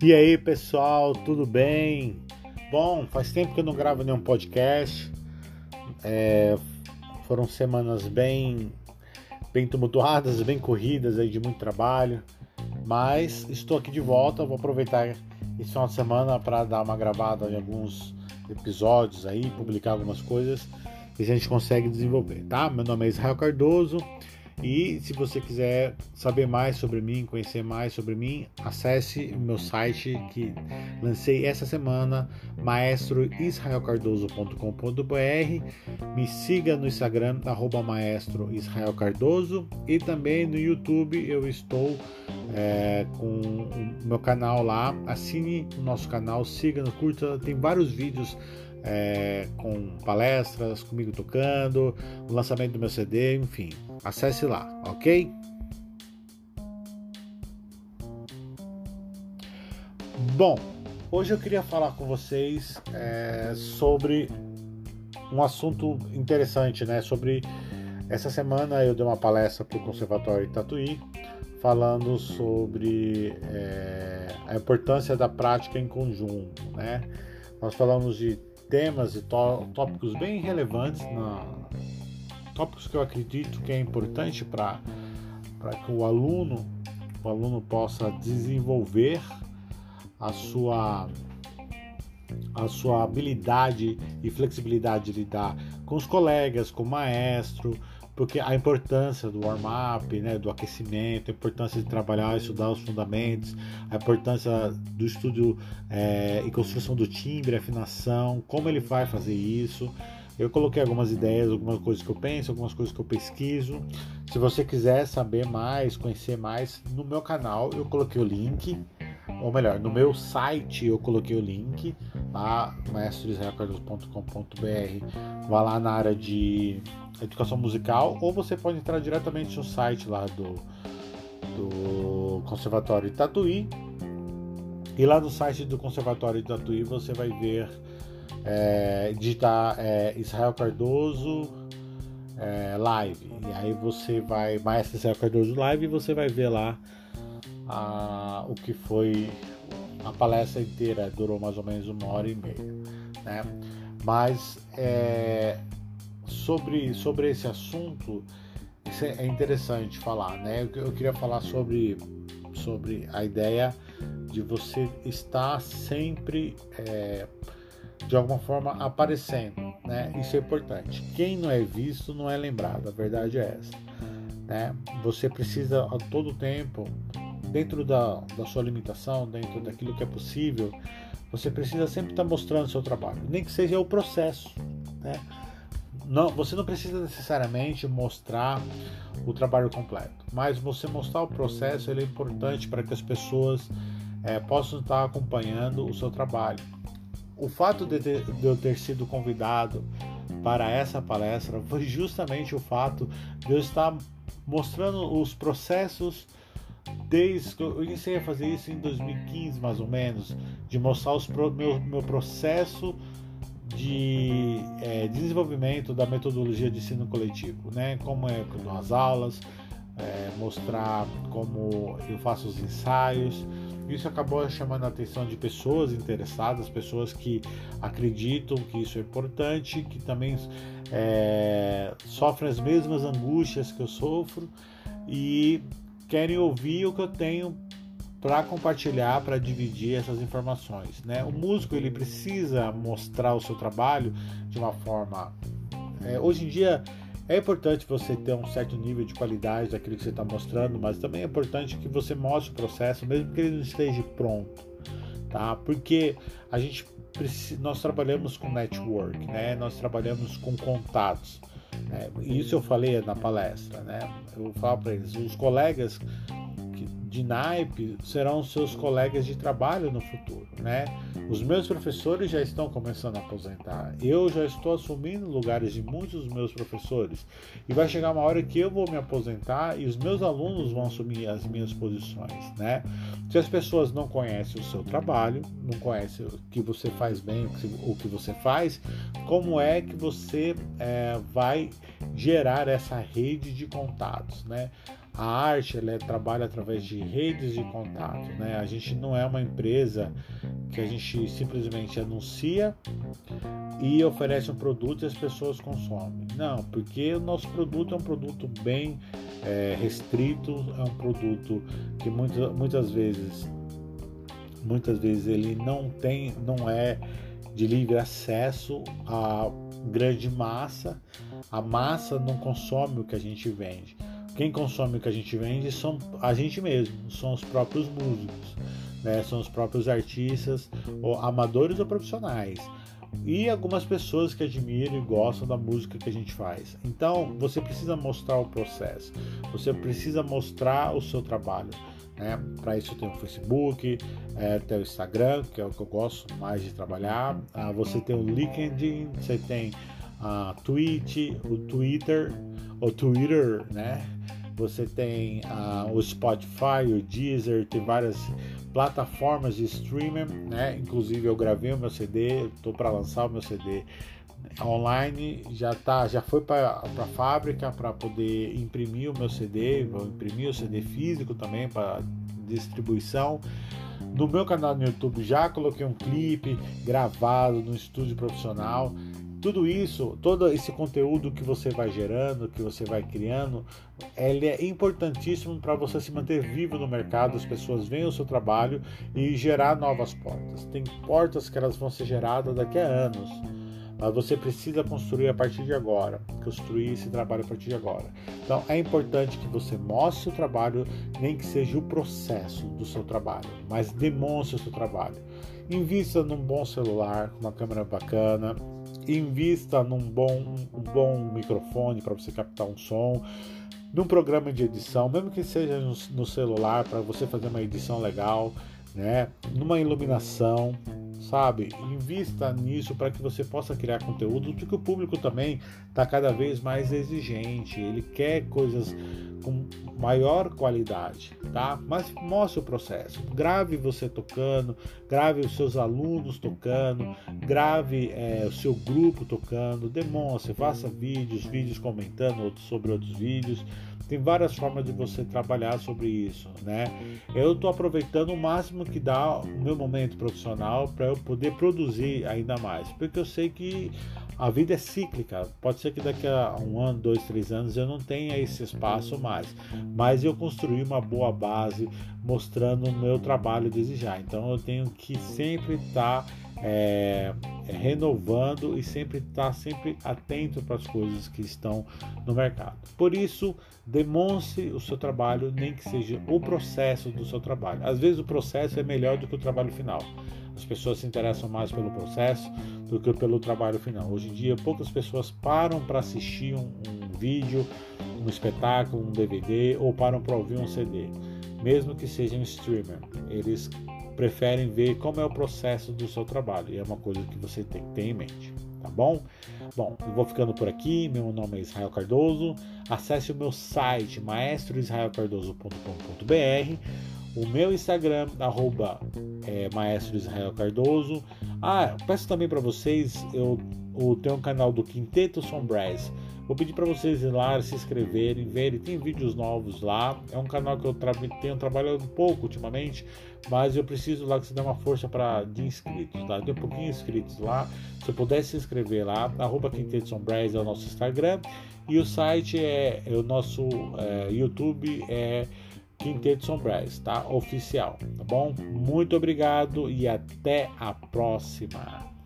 E aí, pessoal, tudo bem? Bom, faz tempo que eu não gravo nenhum podcast. É, foram semanas bem, bem tumultuadas, bem corridas aí de muito trabalho. Mas estou aqui de volta. Vou aproveitar esse final de semana para dar uma gravada em alguns episódios aí, publicar algumas coisas que a gente consegue desenvolver, tá? Meu nome é Israel Cardoso. E se você quiser saber mais sobre mim, conhecer mais sobre mim, acesse o meu site que lancei essa semana, maestroisraelcardoso.com.br. Me siga no Instagram, arroba maestro Israel Cardoso. E também no YouTube eu estou é, com o meu canal lá. Assine o nosso canal, siga, curta, tem vários vídeos é, com palestras, comigo tocando, o lançamento do meu CD, enfim. Acesse lá, ok? Bom, hoje eu queria falar com vocês é, sobre um assunto interessante, né? Sobre essa semana eu dei uma palestra para o Conservatório Tatuí falando sobre é, a importância da prática em conjunto, né? Nós falamos de temas e tópicos bem relevantes, na, tópicos que eu acredito que é importante para que o aluno, o aluno possa desenvolver a sua a sua habilidade e flexibilidade de lidar com os colegas, com o maestro, porque a importância do warm-up, né, do aquecimento, a importância de trabalhar, estudar os fundamentos, a importância do estudo é, e construção do timbre, afinação, como ele vai fazer isso. Eu coloquei algumas ideias, algumas coisas que eu penso, algumas coisas que eu pesquiso. Se você quiser saber mais, conhecer mais, no meu canal eu coloquei o link, ou melhor, no meu site eu coloquei o link, lá, maestresrecordos.com.br. Vá lá na área de educação musical, ou você pode entrar diretamente no site lá do, do Conservatório Tatuí. E lá no site do Conservatório Tatuí você vai ver, é, digitar é, Israel Cardoso é, Live. E aí você vai, Maestro Israel Cardoso Live, e você vai ver lá a, o que foi a palestra inteira. Durou mais ou menos uma hora e meia. Né? Mas é, sobre, sobre esse assunto, é interessante falar, né? Eu, eu queria falar sobre, sobre a ideia de você estar sempre, é, de alguma forma, aparecendo, né? Isso é importante. Quem não é visto não é lembrado, a verdade é essa. Né? Você precisa a todo tempo, dentro da, da sua limitação, dentro daquilo que é possível, você precisa sempre estar mostrando o seu trabalho, nem que seja o processo, né? não, você não precisa necessariamente mostrar o trabalho completo, mas você mostrar o processo é importante para que as pessoas é, possam estar acompanhando o seu trabalho. O fato de, ter, de eu ter sido convidado para essa palestra foi justamente o fato de eu estar mostrando os processos desde que eu iniciei a fazer isso em 2015 mais ou menos, de mostrar os meu, meu processo de é, desenvolvimento da metodologia de ensino coletivo, né? Como é que eu dou as aulas, é, mostrar como eu faço os ensaios. Isso acabou chamando a atenção de pessoas interessadas, pessoas que acreditam que isso é importante, que também é, sofrem as mesmas angústias que eu sofro e querem ouvir o que eu tenho para compartilhar, para dividir essas informações. Né? O músico ele precisa mostrar o seu trabalho de uma forma. É, hoje em dia é importante você ter um certo nível de qualidade daquilo que você está mostrando, mas também é importante que você mostre o processo, mesmo que ele não esteja pronto, tá? Porque a gente nós trabalhamos com network, né? Nós trabalhamos com contatos. Né? Isso eu falei na palestra, né? Eu falo para eles, os colegas de naipe serão seus colegas de trabalho no futuro, né? Os meus professores já estão começando a aposentar. Eu já estou assumindo lugares de muitos dos meus professores. E vai chegar uma hora que eu vou me aposentar e os meus alunos vão assumir as minhas posições, né? Se as pessoas não conhecem o seu trabalho, não conhecem o que você faz bem, o que você faz, como é que você é, vai gerar essa rede de contatos, né? A arte ela é, trabalha através de redes de contato, né? A gente não é uma empresa que a gente simplesmente anuncia e oferece um produto e as pessoas consomem. Não, porque o nosso produto é um produto bem é, restrito, é um produto que muitas, muitas vezes muitas vezes ele não tem, não é de livre acesso à grande massa. A massa não consome o que a gente vende. Quem consome o que a gente vende são a gente mesmo, são os próprios músicos, né? são os próprios artistas, ou amadores ou profissionais e algumas pessoas que admiram e gostam da música que a gente faz. Então, você precisa mostrar o processo, você precisa mostrar o seu trabalho. Né? Para isso tem o Facebook, é, tem o Instagram, que é o que eu gosto mais de trabalhar. Ah, você tem o LinkedIn, você tem a Twitch, o Twitter, o Twitter, né? Você tem uh, o Spotify, o Deezer, tem várias plataformas de streaming, né? Inclusive eu gravei o meu CD, estou para lançar o meu CD online, já tá, já foi para a fábrica para poder imprimir o meu CD, vou imprimir o CD físico também para distribuição. No meu canal no YouTube já coloquei um clipe gravado no estúdio profissional tudo isso, todo esse conteúdo que você vai gerando, que você vai criando, ele é importantíssimo para você se manter vivo no mercado, as pessoas veem o seu trabalho e gerar novas portas. Tem portas que elas vão ser geradas daqui a anos, mas você precisa construir a partir de agora, construir esse trabalho a partir de agora. Então é importante que você mostre o trabalho, nem que seja o processo do seu trabalho, mas demonstre o seu trabalho. Invista num bom celular, com uma câmera bacana, invista num bom, um bom microfone para você captar um som, num programa de edição, mesmo que seja no, no celular, para você fazer uma edição legal, né? numa iluminação, sabe? Invista nisso para que você possa criar conteúdo, porque o público também está cada vez mais exigente, ele quer coisas com maior qualidade, tá? Mas mostre o processo, grave você tocando, grave os seus alunos tocando, grave é, o seu grupo tocando, demonstre, faça vídeos, vídeos comentando sobre outros vídeos. Tem várias formas de você trabalhar sobre isso, né? Eu estou aproveitando o máximo que dá o meu momento profissional para eu poder produzir ainda mais, porque eu sei que a vida é cíclica. Pode ser que daqui a um ano, dois, três anos eu não tenha esse espaço mais, mas eu construí uma boa base mostrando o meu trabalho desde. Então eu tenho que sempre estar tá, é, renovando e sempre estar tá sempre atento para as coisas que estão no mercado. Por isso, demonstre o seu trabalho, nem que seja o processo do seu trabalho. Às vezes o processo é melhor do que o trabalho final. As pessoas se interessam mais pelo processo do que pelo trabalho final. Hoje em dia, poucas pessoas param para assistir um, um, vídeo, um espetáculo, um DVD ou param para ouvir um CD, mesmo que seja um streamer. Eles preferem ver como é o processo do seu trabalho e é uma coisa que você tem que ter em mente. Tá bom? Bom, eu vou ficando por aqui. Meu nome é Israel Cardoso. Acesse o meu site maestroisraelcardoso.com.br o meu Instagram, arroba é, Maestro Israel Cardoso. Ah, peço também para vocês, eu, eu tenho um canal do Quinteto Sombras. Vou pedir para vocês ir lá, se inscreverem, verem, tem vídeos novos lá. É um canal que eu tra tenho trabalhado um pouco ultimamente, mas eu preciso lá que você dê uma força para de inscritos, tá? Tem um pouquinho de inscritos lá. Se eu pudesse se inscrever lá, arroba Quinteto Sombras é o nosso Instagram. E o site é, é o nosso é, YouTube é Quinteto Sombrais, tá? Oficial, tá bom? Muito obrigado e até a próxima.